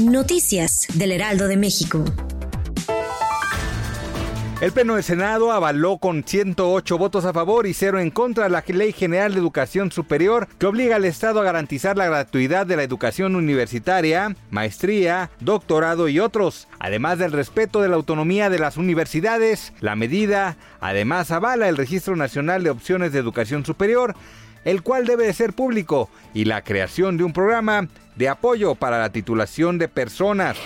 Noticias del Heraldo de México. El Pleno del Senado avaló con 108 votos a favor y 0 en contra la Ley General de Educación Superior que obliga al Estado a garantizar la gratuidad de la educación universitaria, maestría, doctorado y otros, además del respeto de la autonomía de las universidades. La medida además avala el Registro Nacional de Opciones de Educación Superior, el cual debe de ser público, y la creación de un programa de apoyo para la titulación de personas.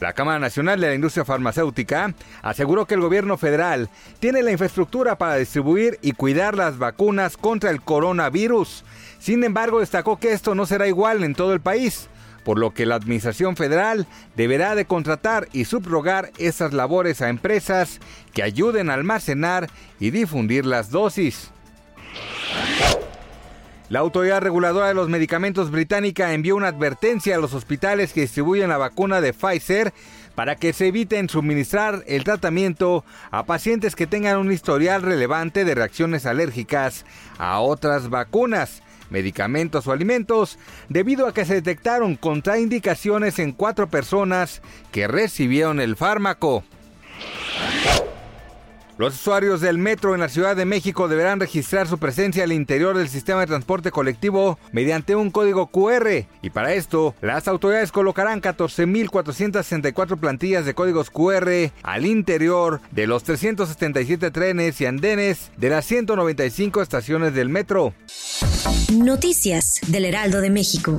La Cámara Nacional de la Industria Farmacéutica aseguró que el gobierno federal tiene la infraestructura para distribuir y cuidar las vacunas contra el coronavirus. Sin embargo, destacó que esto no será igual en todo el país, por lo que la Administración Federal deberá de contratar y subrogar esas labores a empresas que ayuden a almacenar y difundir las dosis. La Autoridad Reguladora de los Medicamentos británica envió una advertencia a los hospitales que distribuyen la vacuna de Pfizer para que se eviten suministrar el tratamiento a pacientes que tengan un historial relevante de reacciones alérgicas a otras vacunas, medicamentos o alimentos, debido a que se detectaron contraindicaciones en cuatro personas que recibieron el fármaco. Los usuarios del metro en la Ciudad de México deberán registrar su presencia al interior del sistema de transporte colectivo mediante un código QR y para esto las autoridades colocarán 14.464 plantillas de códigos QR al interior de los 377 trenes y andenes de las 195 estaciones del metro. Noticias del Heraldo de México.